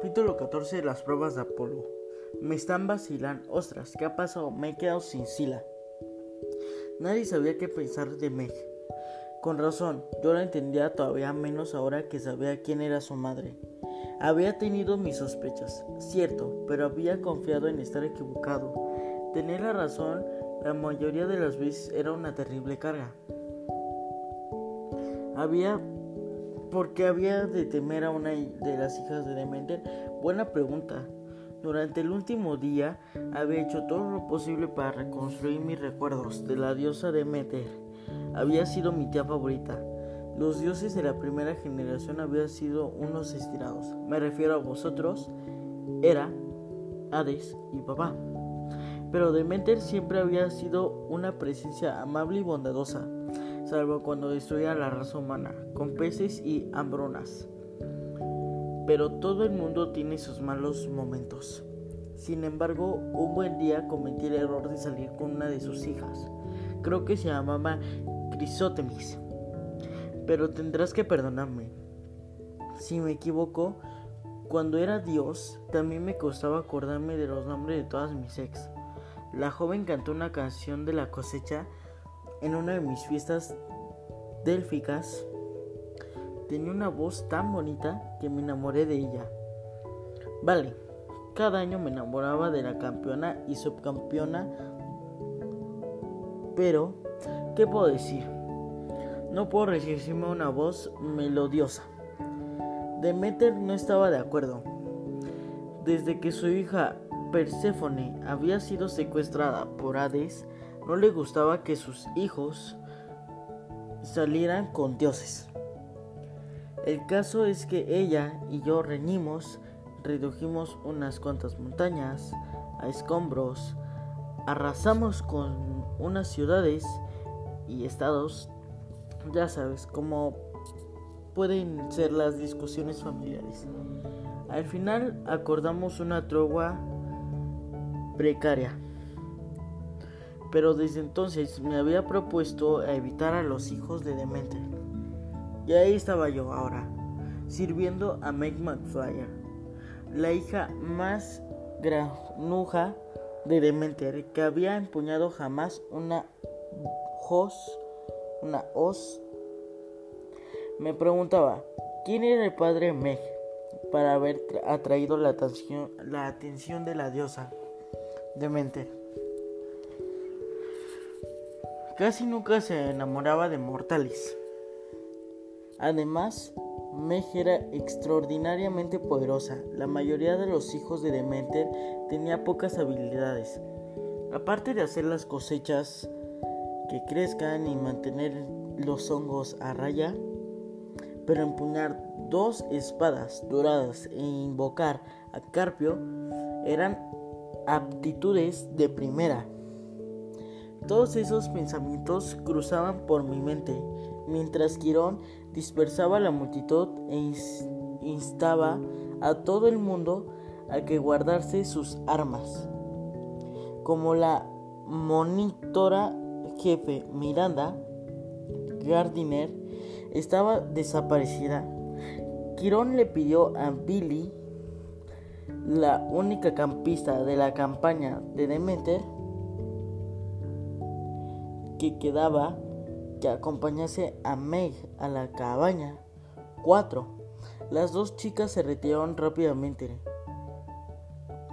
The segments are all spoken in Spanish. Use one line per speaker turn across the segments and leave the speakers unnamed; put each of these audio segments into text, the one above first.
Capítulo 14 de las pruebas de Apolo. Me están vacilando. Ostras, ¿qué ha pasado? Me he quedado sin sila. Nadie sabía qué pensar de Meg. Con razón, yo la entendía todavía menos ahora que sabía quién era su madre. Había tenido mis sospechas, cierto, pero había confiado en estar equivocado. Tener la razón la mayoría de las veces era una terrible carga. Había ¿Por qué había de temer a una de las hijas de Demeter? Buena pregunta. Durante el último día había hecho todo lo posible para reconstruir mis recuerdos de la diosa Demeter. Había sido mi tía favorita. Los dioses de la primera generación habían sido unos estirados. Me refiero a vosotros, Era, Hades y papá. Pero Demeter siempre había sido una presencia amable y bondadosa salvo cuando destruía la raza humana, con peces y hambronas. Pero todo el mundo tiene sus malos momentos. Sin embargo, un buen día cometí el error de salir con una de sus hijas. Creo que se llamaba Crisótemis. Pero tendrás que perdonarme. Si me equivoco, cuando era Dios, también me costaba acordarme de los nombres de todas mis ex. La joven cantó una canción de la cosecha en una de mis fiestas délficas, tenía una voz tan bonita que me enamoré de ella. Vale, cada año me enamoraba de la campeona y subcampeona, pero, ¿qué puedo decir? No puedo resistirme a una voz melodiosa. Demeter no estaba de acuerdo. Desde que su hija Perséfone había sido secuestrada por Hades, no le gustaba que sus hijos salieran con dioses. El caso es que ella y yo reñimos, redujimos unas cuantas montañas a escombros, arrasamos con unas ciudades y estados, ya sabes, como pueden ser las discusiones familiares. Al final acordamos una tregua precaria pero desde entonces me había propuesto evitar a los hijos de Demeter. Y ahí estaba yo ahora, sirviendo a Meg McFlyer, la hija más granuja de Demeter que había empuñado jamás una hoz, una hoz. Me preguntaba, ¿quién era el padre Meg para haber atraído la atención, la atención de la diosa Demeter? Casi nunca se enamoraba de mortales. Además, Meg era extraordinariamente poderosa. La mayoría de los hijos de Demeter tenía pocas habilidades. Aparte de hacer las cosechas que crezcan y mantener los hongos a raya, pero empuñar dos espadas doradas e invocar a Carpio eran aptitudes de primera. Todos esos pensamientos cruzaban por mi mente, mientras Quirón dispersaba la multitud e instaba a todo el mundo a que guardarse sus armas. Como la monitora jefe Miranda Gardiner estaba desaparecida, Quirón le pidió a Billy, la única campista de la campaña de Demeter, que quedaba que acompañase a Meg a la cabaña. 4. Las dos chicas se retiraron rápidamente.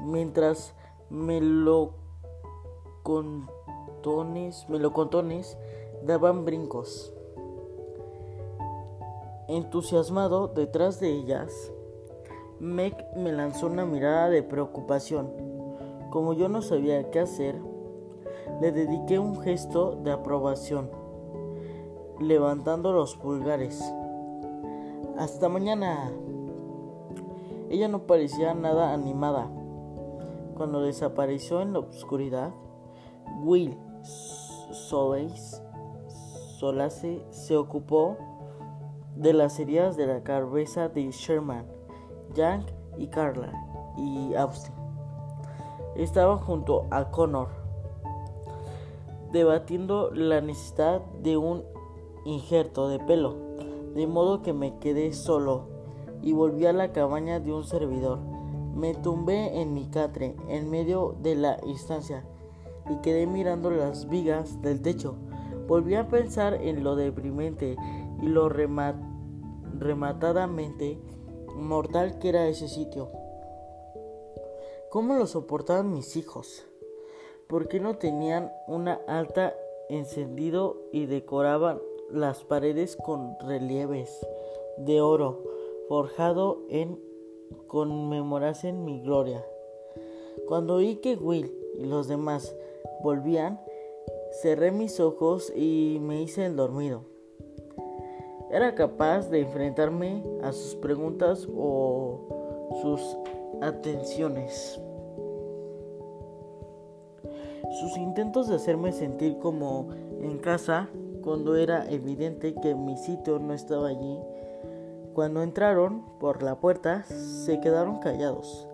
Mientras melocontones, melocontones daban brincos. Entusiasmado detrás de ellas, Meg me lanzó una mirada de preocupación. Como yo no sabía qué hacer, le dediqué un gesto de aprobación, levantando los pulgares. Hasta mañana. Ella no parecía nada animada. Cuando desapareció en la oscuridad, Will Solace se ocupó de las heridas de la cabeza de Sherman, Young y Carla y Austin. Estaba junto a Connor debatiendo la necesidad de un injerto de pelo, de modo que me quedé solo y volví a la cabaña de un servidor. Me tumbé en mi catre en medio de la estancia y quedé mirando las vigas del techo. Volví a pensar en lo deprimente y lo rematadamente mortal que era ese sitio. ¿Cómo lo soportaban mis hijos? ¿Por qué no tenían una alta encendido y decoraban las paredes con relieves de oro forjado en conmemorasen mi gloria? Cuando oí que Will y los demás volvían, cerré mis ojos y me hice el dormido. Era capaz de enfrentarme a sus preguntas o sus atenciones. Sus intentos de hacerme sentir como en casa cuando era evidente que mi sitio no estaba allí. Cuando entraron por la puerta se quedaron callados.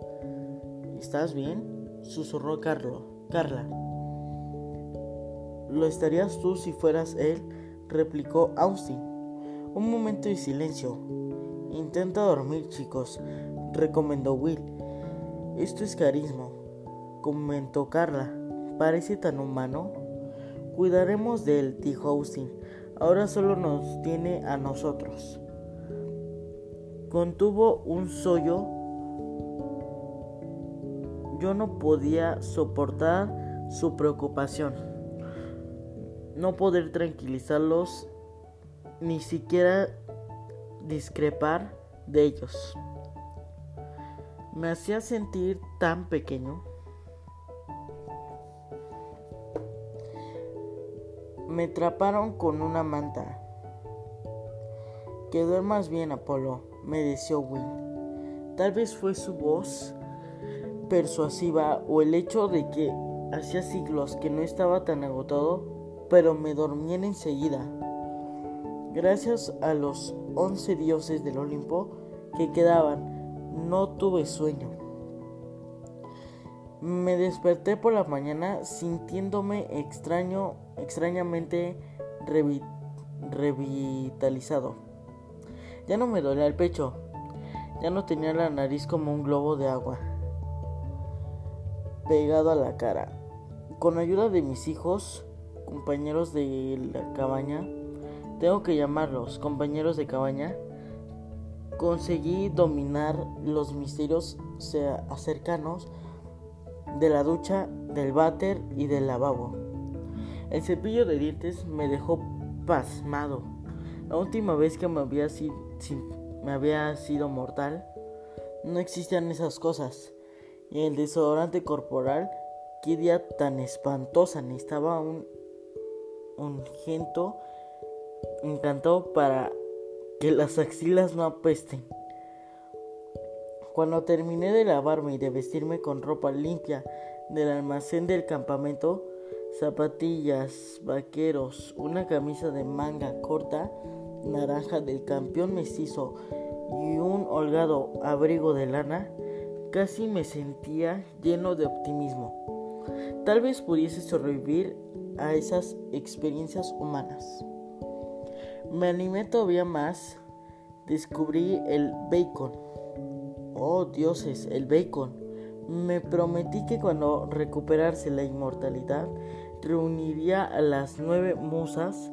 ¿Estás bien? susurró Carlo. Carla. ¿Lo estarías tú si fueras él? replicó Austin. Un momento de silencio. Intenta dormir, chicos, recomendó Will. Esto es carisma, comentó Carla. Parece tan humano. Cuidaremos de él, dijo Austin. Ahora solo nos tiene a nosotros. Contuvo un sollo. Yo no podía soportar su preocupación. No poder tranquilizarlos, ni siquiera discrepar de ellos. Me hacía sentir tan pequeño. Me atraparon con una manta. Que duermas bien, Apolo, me deseó Will. Tal vez fue su voz persuasiva o el hecho de que hacía siglos que no estaba tan agotado, pero me dormían enseguida. Gracias a los once dioses del Olimpo que quedaban, no tuve sueño. Me desperté por la mañana sintiéndome extraño, extrañamente revitalizado. Ya no me dolía el pecho, ya no tenía la nariz como un globo de agua pegado a la cara. Con ayuda de mis hijos, compañeros de la cabaña, tengo que llamarlos compañeros de cabaña, conseguí dominar los misterios cercanos de la ducha, del váter y del lavabo. El cepillo de dientes me dejó pasmado. La última vez que me había, sido, mortal, no existían esas cosas. Y el desodorante corporal Qué día tan espantosa. Necesitaba un ungento encantado para que las axilas no apesten. Cuando terminé de lavarme y de vestirme con ropa limpia del almacén del campamento, zapatillas, vaqueros, una camisa de manga corta, naranja del campeón mestizo y un holgado abrigo de lana, casi me sentía lleno de optimismo. Tal vez pudiese sobrevivir a esas experiencias humanas. Me animé todavía más. Descubrí el bacon. Oh dioses, el bacon. Me prometí que cuando recuperase la inmortalidad, reuniría a las nueve musas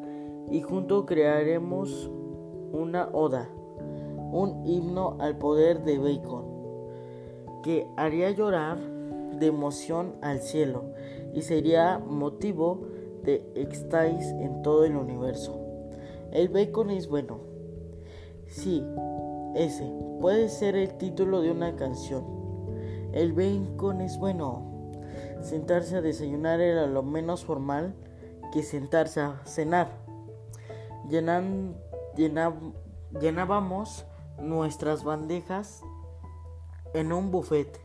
y juntos crearemos una oda, un himno al poder de bacon, que haría llorar de emoción al cielo y sería motivo de éxtasis en todo el universo. El bacon es bueno. Sí, ese puede ser el título de una canción. El bacon es bueno. Sentarse a desayunar era lo menos formal que sentarse a cenar. Llenábamos nuestras bandejas en un buffet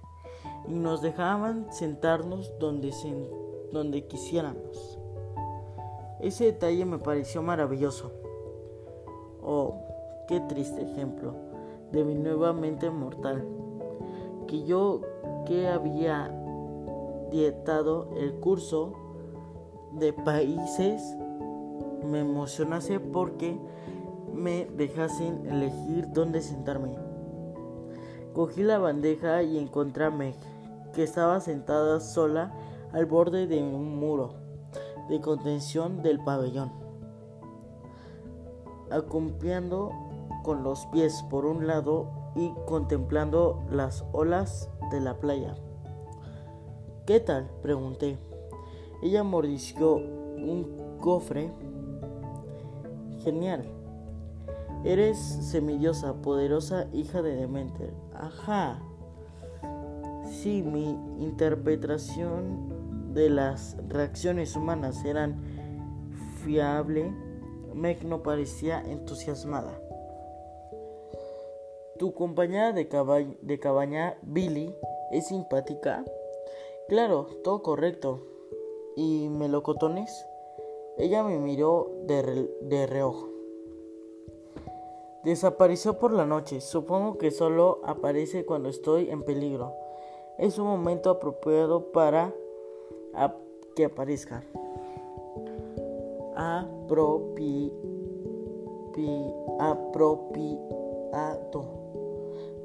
y nos dejaban sentarnos donde, donde quisiéramos. Ese detalle me pareció maravilloso. Oh, qué triste ejemplo de mi nueva mente mortal. Que yo que había dietado el curso de países me emocionase porque me dejasen elegir dónde sentarme. Cogí la bandeja y encontré a Meg, que estaba sentada sola al borde de un muro de contención del pabellón, acompiando con los pies por un lado y contemplando las olas de la playa. ¿Qué tal? pregunté. Ella mordisqueó un cofre. Genial. Eres semidiosa, poderosa hija de Demeter. Ajá. Sí, mi interpretación de las reacciones humanas eran fiable. Meg no parecía entusiasmada. ¿Tu compañera de, cabaña, Billy, es simpática? Claro, todo correcto. ¿Y melocotones? Ella me miró de, de reojo. Desapareció por la noche. Supongo que solo aparece cuando estoy en peligro. Es un momento apropiado para que aparezca. Apropi, pi, apropiado.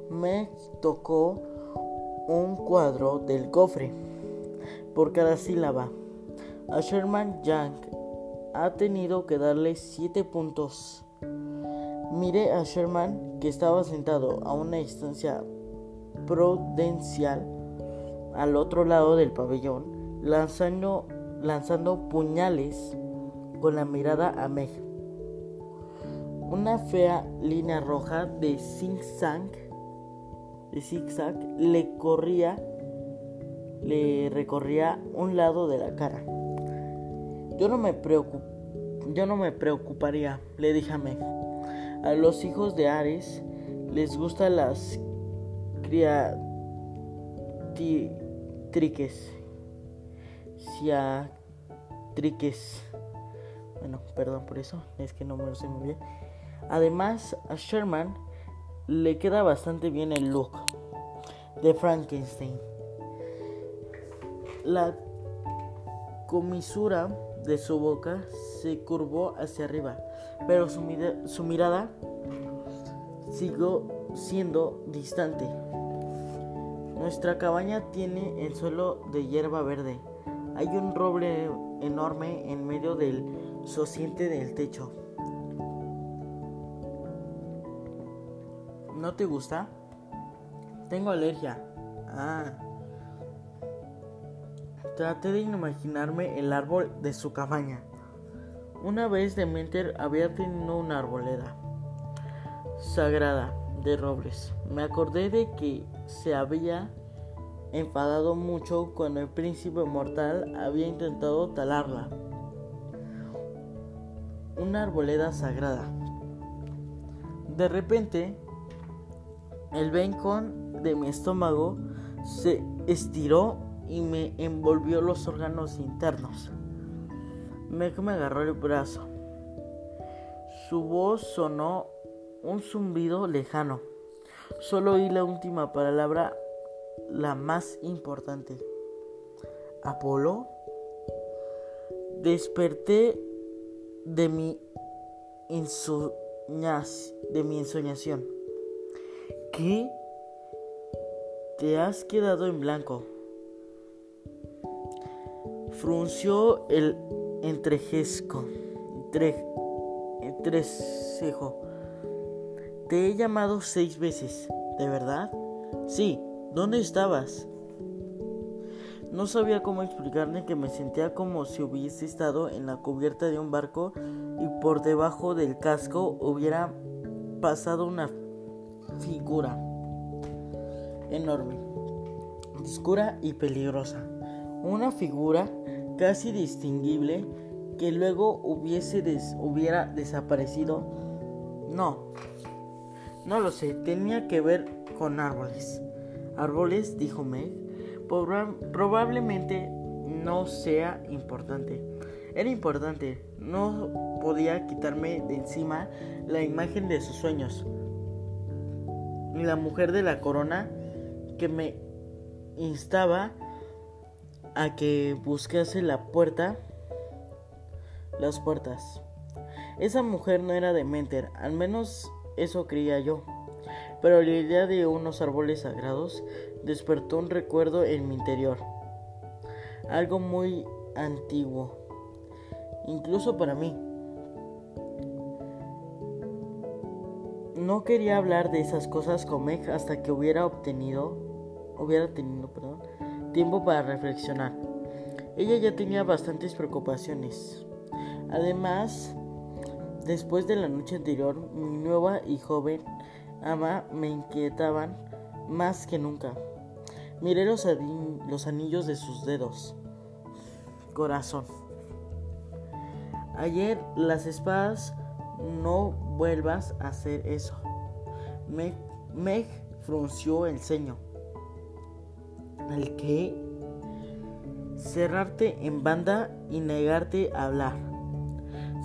Me tocó un cuadro del cofre por cada sílaba. A Sherman Young ha tenido que darle siete puntos. Miré a Sherman que estaba sentado a una distancia prudencial al otro lado del pabellón, lanzando, lanzando puñales con la mirada a Meg. Una fea línea roja de zigzag, de zigzag le corría le recorría un lado de la cara. Yo no me yo no me preocuparía, le dije a. A los hijos de Ares les gustan las criatriques. Triques. Bueno, perdón por eso, es que no me lo sé muy bien. Además, a Sherman le queda bastante bien el look de Frankenstein. La comisura de su boca se curvó hacia arriba, pero su, mirada siguió siendo distante. Nuestra cabaña tiene el suelo de hierba verde. Hay un roble enorme en medio del sociente del techo. ¿No te gusta? Tengo alergia. Ah. Traté de imaginarme el árbol de su cabaña. Una vez Demeter había tenido una arboleda sagrada de robles. Me acordé de que se había enfadado mucho cuando el príncipe mortal había intentado talarla. Una arboleda sagrada. De repente, el vencón de mi estómago se estiró y me envolvió los órganos internos. Meg me agarró el brazo. Su voz sonó un zumbido lejano. Solo oí la última palabra, la más importante. ¿Apolo? Desperté de mi, de mi ensoñación. ¿Qué? Te has quedado en blanco frunció el entrejesco, entrecejo. Te he llamado seis veces, ¿de verdad? Sí, ¿dónde estabas? No sabía cómo explicarle que me sentía como si hubiese estado en la cubierta de un barco y por debajo del casco hubiera pasado una figura enorme, oscura y peligrosa. Una figura casi distinguible que luego hubiese hubiera desaparecido? No, no lo sé, tenía que ver con árboles. ¿Árboles? dijo Meg. Probablemente no sea importante. Era importante, no podía quitarme de encima la imagen de sus sueños. Ni la mujer de la corona que me instaba a que buscase la puerta, las puertas. Esa mujer no era de Menter, al menos eso creía yo. pero la idea de unos árboles sagrados despertó un recuerdo en mi interior. Algo muy antiguo, incluso para mí. No quería hablar de esas cosas con Meg hasta que hubiera obtenido, hubiera tenido, tiempo para reflexionar. Ella ya tenía bastantes preocupaciones. Además, después de la noche anterior, mi nueva y joven ama me inquietaban más que nunca. Miré los anillos de sus dedos. Corazón. Ayer las espadas no vuelvas a hacer eso. Meg, Meg frunció el ceño. ¿El qué? Cerrarte en banda y negarte a hablar.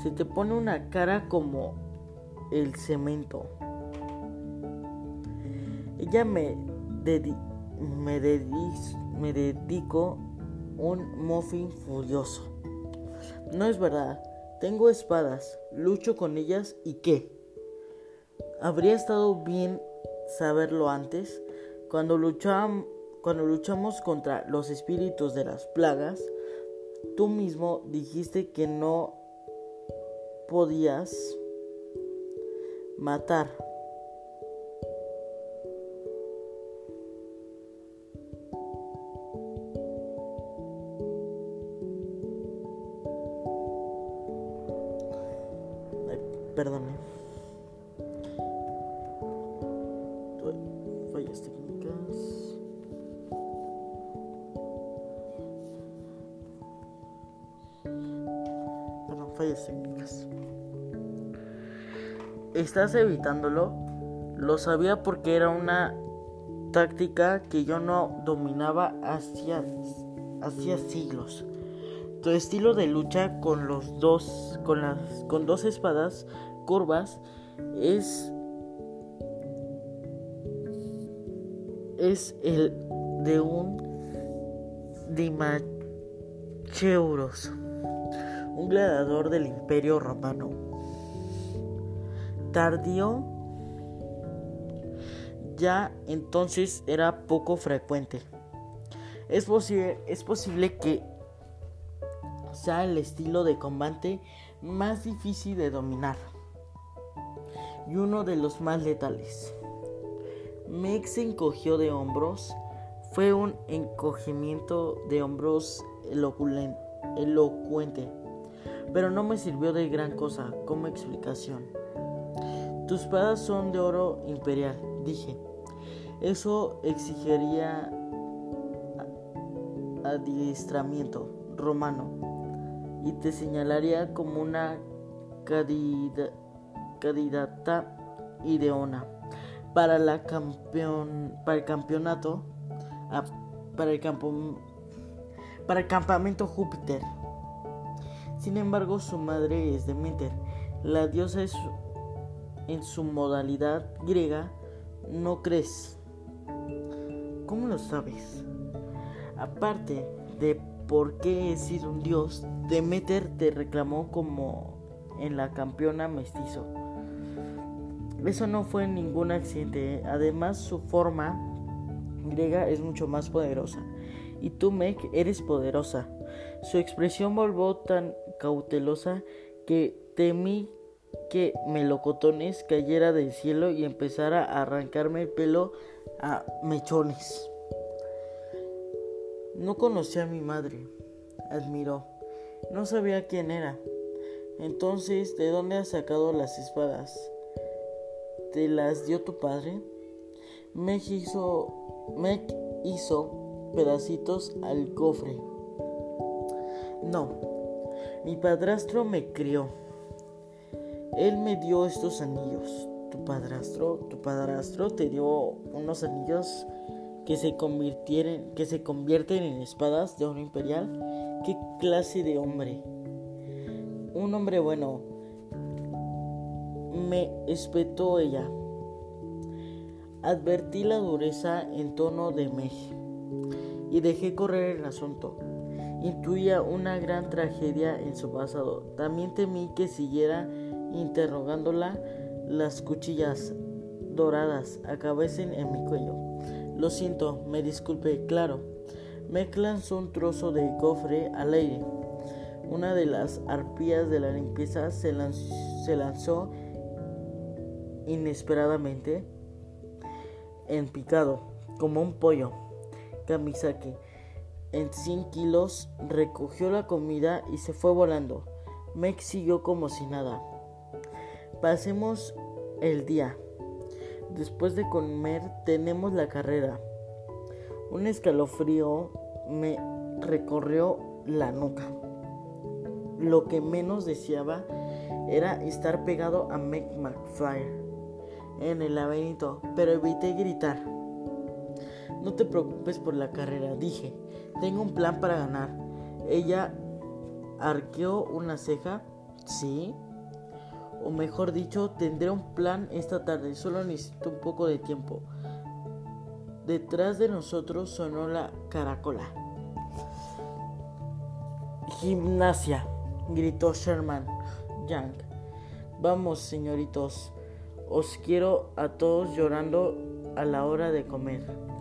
Se te pone una cara como el cemento. Ella me, me, me dedico un muffin furioso. No es verdad. Tengo espadas, lucho con ellas y qué. Habría estado bien saberlo antes. Cuando, cuando luchamos contra los espíritus de las plagas, tú mismo dijiste que no podías matar. Fallas técnicas. ¿Estás evitándolo? Lo sabía porque era una táctica que yo no dominaba hacía, hacía siglos. Tu estilo de lucha con los dos con las con dos espadas curvas es es el de un Dimacheuros, gladiador del Imperio Romano. Tardío ya entonces era poco frecuente. Es posible, es posible que sea el estilo de combate más difícil de dominar y uno de los más letales. Meg encogió de hombros. Fue un encogimiento de hombros elocuente, pero no me sirvió de gran cosa como explicación. Tus espadas son de oro imperial, dije. Eso exigiría adiestramiento romano y te señalaría como una candidata ideona para, la para el campeonato, ah, para, el campo, para el campamento Júpiter. Sin embargo, su madre es Demeter. La diosa es en su modalidad griega. ¿No crees? ¿Cómo lo sabes? Aparte de por qué he sido un dios, Demeter te reclamó como en la campeona mestizo. Eso no fue ningún accidente, ¿eh? además su forma griega es mucho más poderosa. Y tú, Meg, eres poderosa. Su expresión volvió tan cautelosa que temí que melocotones cayera del cielo y empezara a arrancarme el pelo a mechones. No conocía a mi madre, admiró. No sabía quién era. Entonces, ¿de dónde has sacado las espadas? ¿Te las dio tu padre? Me hizo, me hizo pedacitos al cofre. No, mi padrastro me crió. Él me dio estos anillos. Tu padrastro, tu padrastro te dio unos anillos que se que se convierten en espadas de oro imperial. ¿Qué clase de hombre? Un hombre bueno. Me espetó ella. Advertí la dureza en tono de Meji y dejé correr el asunto. Intuía una gran tragedia en su pasado. También temí que siguiera interrogándola las cuchillas doradas acabesen en mi cuello. Lo siento, me disculpe, claro. Me lanzó un trozo de cofre al aire. Una de las arpías de la limpieza se lanzó, inesperadamente en picado, como un pollo. Kamisaki, en 100 kilos, recogió la comida y se fue volando. Meg siguió como si nada. Pasemos el día. Después de comer tenemos la carrera. Un escalofrío me recorrió la nuca. Lo que menos deseaba era estar pegado a Meg McFly en el laberinto, pero evité gritar. No te preocupes por la carrera, dije. Tengo un plan para ganar. Ella arqueó una ceja. Sí. O mejor dicho, tendré un plan esta tarde. Solo necesito un poco de tiempo. Detrás de nosotros sonó la caracola. Gimnasia, gritó Sherman Young. Vamos, señoritos, os quiero a todos llorando a la hora de comer.